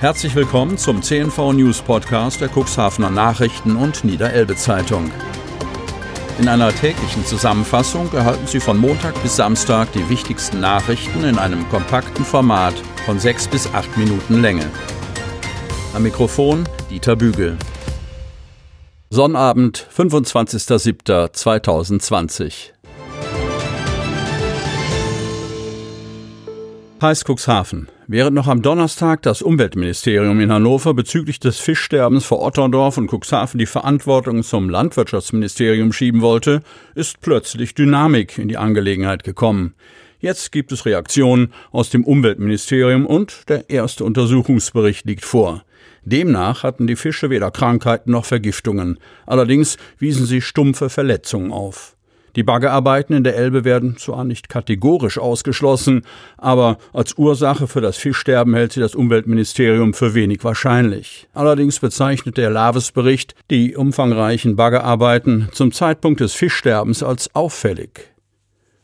Herzlich willkommen zum CNV News Podcast der Cuxhavener Nachrichten und Niederelbe Zeitung. In einer täglichen Zusammenfassung erhalten Sie von Montag bis Samstag die wichtigsten Nachrichten in einem kompakten Format von sechs bis acht Minuten Länge. Am Mikrofon Dieter Bügel. Sonnabend, 25.07.2020. Heiß Cuxhaven. Während noch am Donnerstag das Umweltministerium in Hannover bezüglich des Fischsterbens vor Otterndorf und Cuxhaven die Verantwortung zum Landwirtschaftsministerium schieben wollte, ist plötzlich Dynamik in die Angelegenheit gekommen. Jetzt gibt es Reaktionen aus dem Umweltministerium und der erste Untersuchungsbericht liegt vor. Demnach hatten die Fische weder Krankheiten noch Vergiftungen. Allerdings wiesen sie stumpfe Verletzungen auf. Die Baggerarbeiten in der Elbe werden zwar nicht kategorisch ausgeschlossen, aber als Ursache für das Fischsterben hält sie das Umweltministerium für wenig wahrscheinlich. Allerdings bezeichnet der Laves-Bericht die umfangreichen Baggerarbeiten zum Zeitpunkt des Fischsterbens als auffällig.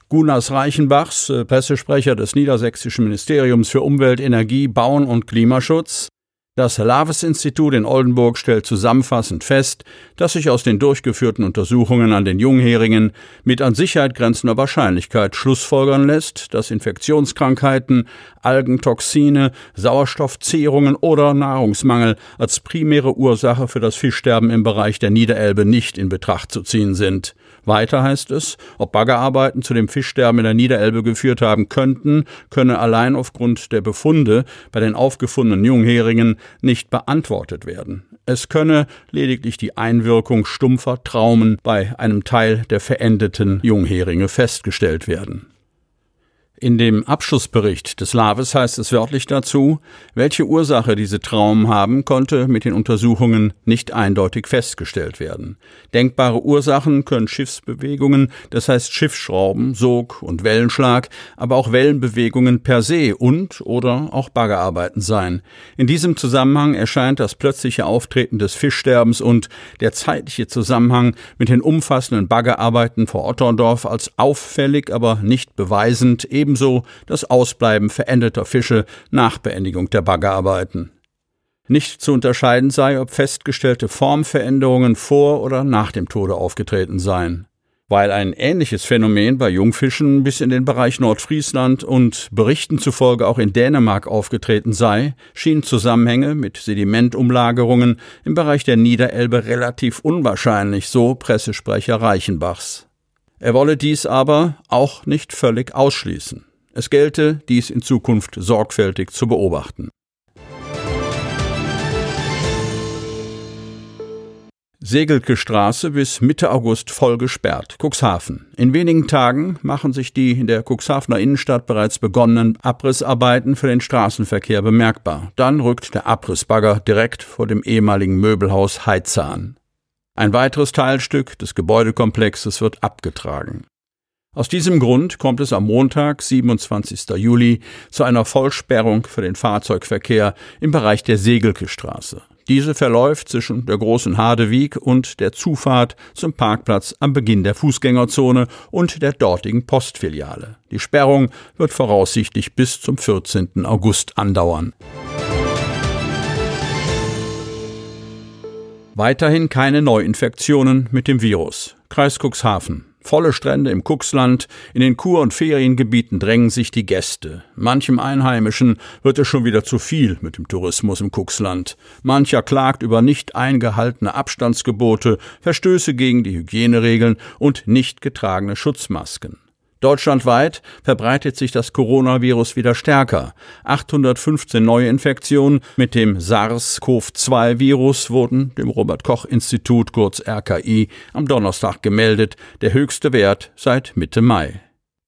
Gunas Reichenbachs, äh, Pressesprecher des Niedersächsischen Ministeriums für Umwelt, Energie, Bauen und Klimaschutz, das Laves-Institut in Oldenburg stellt zusammenfassend fest, dass sich aus den durchgeführten Untersuchungen an den Jungheringen mit an Sicherheit grenzender Wahrscheinlichkeit schlussfolgern lässt, dass Infektionskrankheiten, Algentoxine, Sauerstoffzehrungen oder Nahrungsmangel als primäre Ursache für das Fischsterben im Bereich der Niederelbe nicht in Betracht zu ziehen sind. Weiter heißt es, ob Baggerarbeiten zu dem Fischsterben in der Niederelbe geführt haben könnten, könne allein aufgrund der Befunde bei den aufgefundenen Jungheringen nicht beantwortet werden. Es könne lediglich die Einwirkung stumpfer Traumen bei einem Teil der verendeten Jungheringe festgestellt werden. In dem Abschlussbericht des Laves heißt es wörtlich dazu, welche Ursache diese Traumen haben, konnte mit den Untersuchungen nicht eindeutig festgestellt werden. Denkbare Ursachen können Schiffsbewegungen, das heißt Schiffsschrauben, Sog und Wellenschlag, aber auch Wellenbewegungen per se und oder auch Baggerarbeiten sein. In diesem Zusammenhang erscheint das plötzliche Auftreten des Fischsterbens und der zeitliche Zusammenhang mit den umfassenden Baggerarbeiten vor Otterndorf als auffällig, aber nicht beweisend eben ebenso das Ausbleiben verendeter Fische nach Beendigung der Baggerarbeiten. Nicht zu unterscheiden sei, ob festgestellte Formveränderungen vor oder nach dem Tode aufgetreten seien. Weil ein ähnliches Phänomen bei Jungfischen bis in den Bereich Nordfriesland und Berichten zufolge auch in Dänemark aufgetreten sei, schienen Zusammenhänge mit Sedimentumlagerungen im Bereich der Niederelbe relativ unwahrscheinlich, so Pressesprecher Reichenbachs. Er wolle dies aber auch nicht völlig ausschließen. Es gelte, dies in Zukunft sorgfältig zu beobachten. Segelke Straße bis Mitte August voll gesperrt. Cuxhaven. In wenigen Tagen machen sich die in der Cuxhavener Innenstadt bereits begonnenen Abrissarbeiten für den Straßenverkehr bemerkbar. Dann rückt der Abrissbagger direkt vor dem ehemaligen Möbelhaus Heizzahn. Ein weiteres Teilstück des Gebäudekomplexes wird abgetragen. Aus diesem Grund kommt es am Montag, 27. Juli, zu einer Vollsperrung für den Fahrzeugverkehr im Bereich der Segelke Straße. Diese verläuft zwischen der großen Hadewieg und der Zufahrt zum Parkplatz am Beginn der Fußgängerzone und der dortigen Postfiliale. Die Sperrung wird voraussichtlich bis zum 14. August andauern. Weiterhin keine Neuinfektionen mit dem Virus. Kreis Cuxhaven. Volle Strände im Cuxland, in den Kur- und Feriengebieten drängen sich die Gäste. Manchem Einheimischen wird es schon wieder zu viel mit dem Tourismus im Cuxland. Mancher klagt über nicht eingehaltene Abstandsgebote, Verstöße gegen die Hygieneregeln und nicht getragene Schutzmasken. Deutschlandweit verbreitet sich das Coronavirus wieder stärker. 815 neue Infektionen mit dem SARS-CoV-2-Virus wurden dem Robert Koch Institut kurz RKI am Donnerstag gemeldet, der höchste Wert seit Mitte Mai.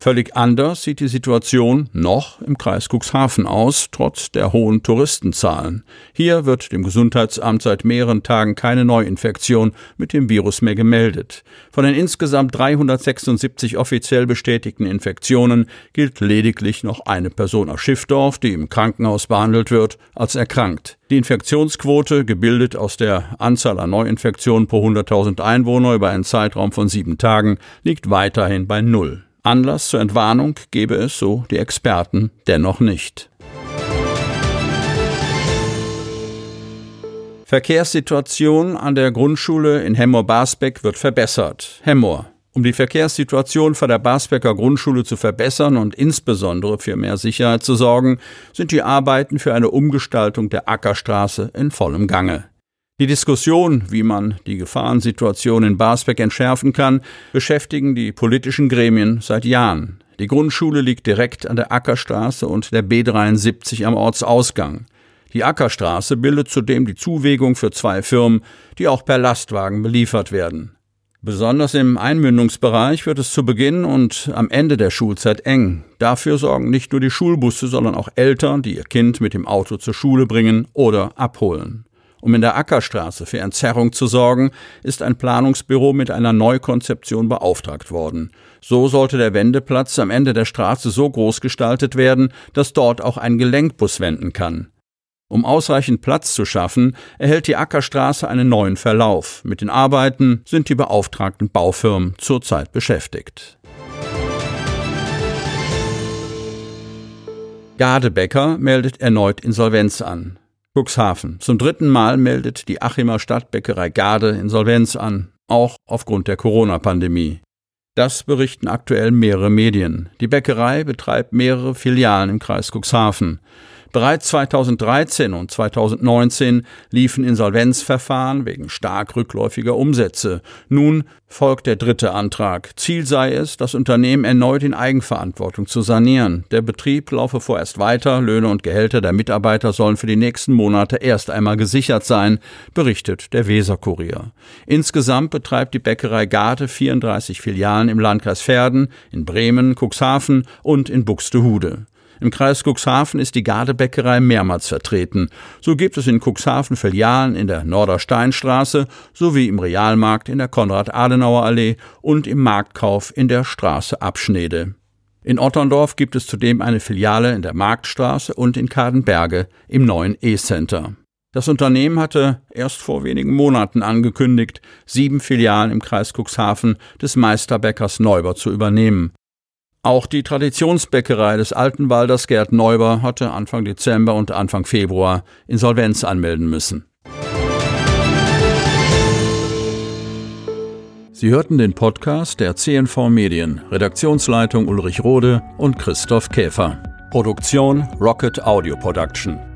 Völlig anders sieht die Situation noch im Kreis Cuxhaven aus, trotz der hohen Touristenzahlen. Hier wird dem Gesundheitsamt seit mehreren Tagen keine Neuinfektion mit dem Virus mehr gemeldet. Von den insgesamt 376 offiziell bestätigten Infektionen gilt lediglich noch eine Person aus Schiffdorf, die im Krankenhaus behandelt wird, als erkrankt. Die Infektionsquote, gebildet aus der Anzahl an Neuinfektionen pro 100.000 Einwohner über einen Zeitraum von sieben Tagen, liegt weiterhin bei Null. Anlass zur Entwarnung gebe es, so die Experten, dennoch nicht. Verkehrssituation an der Grundschule in Hemmoor-Basbeck wird verbessert. Hemmoor. Um die Verkehrssituation vor der Basbecker Grundschule zu verbessern und insbesondere für mehr Sicherheit zu sorgen, sind die Arbeiten für eine Umgestaltung der Ackerstraße in vollem Gange. Die Diskussion, wie man die Gefahrensituation in Basbeck entschärfen kann, beschäftigen die politischen Gremien seit Jahren. Die Grundschule liegt direkt an der Ackerstraße und der B73 am Ortsausgang. Die Ackerstraße bildet zudem die Zuwegung für zwei Firmen, die auch per Lastwagen beliefert werden. Besonders im Einmündungsbereich wird es zu Beginn und am Ende der Schulzeit eng. Dafür sorgen nicht nur die Schulbusse, sondern auch Eltern, die ihr Kind mit dem Auto zur Schule bringen oder abholen. Um in der Ackerstraße für Entzerrung zu sorgen, ist ein Planungsbüro mit einer Neukonzeption beauftragt worden. So sollte der Wendeplatz am Ende der Straße so groß gestaltet werden, dass dort auch ein Gelenkbus wenden kann. Um ausreichend Platz zu schaffen, erhält die Ackerstraße einen neuen Verlauf. Mit den Arbeiten sind die beauftragten Baufirmen zurzeit beschäftigt. Gadebecker meldet erneut Insolvenz an. Cuxhaven. Zum dritten Mal meldet die Achimer Stadtbäckerei Garde Insolvenz an, auch aufgrund der Corona-Pandemie. Das berichten aktuell mehrere Medien. Die Bäckerei betreibt mehrere Filialen im Kreis Cuxhaven. Bereits 2013 und 2019 liefen Insolvenzverfahren wegen stark rückläufiger Umsätze. Nun folgt der dritte Antrag. Ziel sei es, das Unternehmen erneut in Eigenverantwortung zu sanieren. Der Betrieb laufe vorerst weiter, Löhne und Gehälter der Mitarbeiter sollen für die nächsten Monate erst einmal gesichert sein, berichtet der Weserkurier. Insgesamt betreibt die Bäckerei Garte 34 Filialen im Landkreis Verden, in Bremen, Cuxhaven und in Buxtehude. Im Kreis Cuxhaven ist die Gardebäckerei mehrmals vertreten. So gibt es in Cuxhaven Filialen in der Nordersteinstraße sowie im Realmarkt in der Konrad-Adenauer-Allee und im Marktkauf in der Straße Abschnede. In Otterndorf gibt es zudem eine Filiale in der Marktstraße und in Kadenberge im neuen E-Center. Das Unternehmen hatte erst vor wenigen Monaten angekündigt, sieben Filialen im Kreis Cuxhaven des Meisterbäckers Neuber zu übernehmen. Auch die Traditionsbäckerei des Altenwalders Gerd Neuber hatte Anfang Dezember und Anfang Februar Insolvenz anmelden müssen. Sie hörten den Podcast der CNV Medien, Redaktionsleitung Ulrich Rode und Christoph Käfer. Produktion Rocket Audio Production.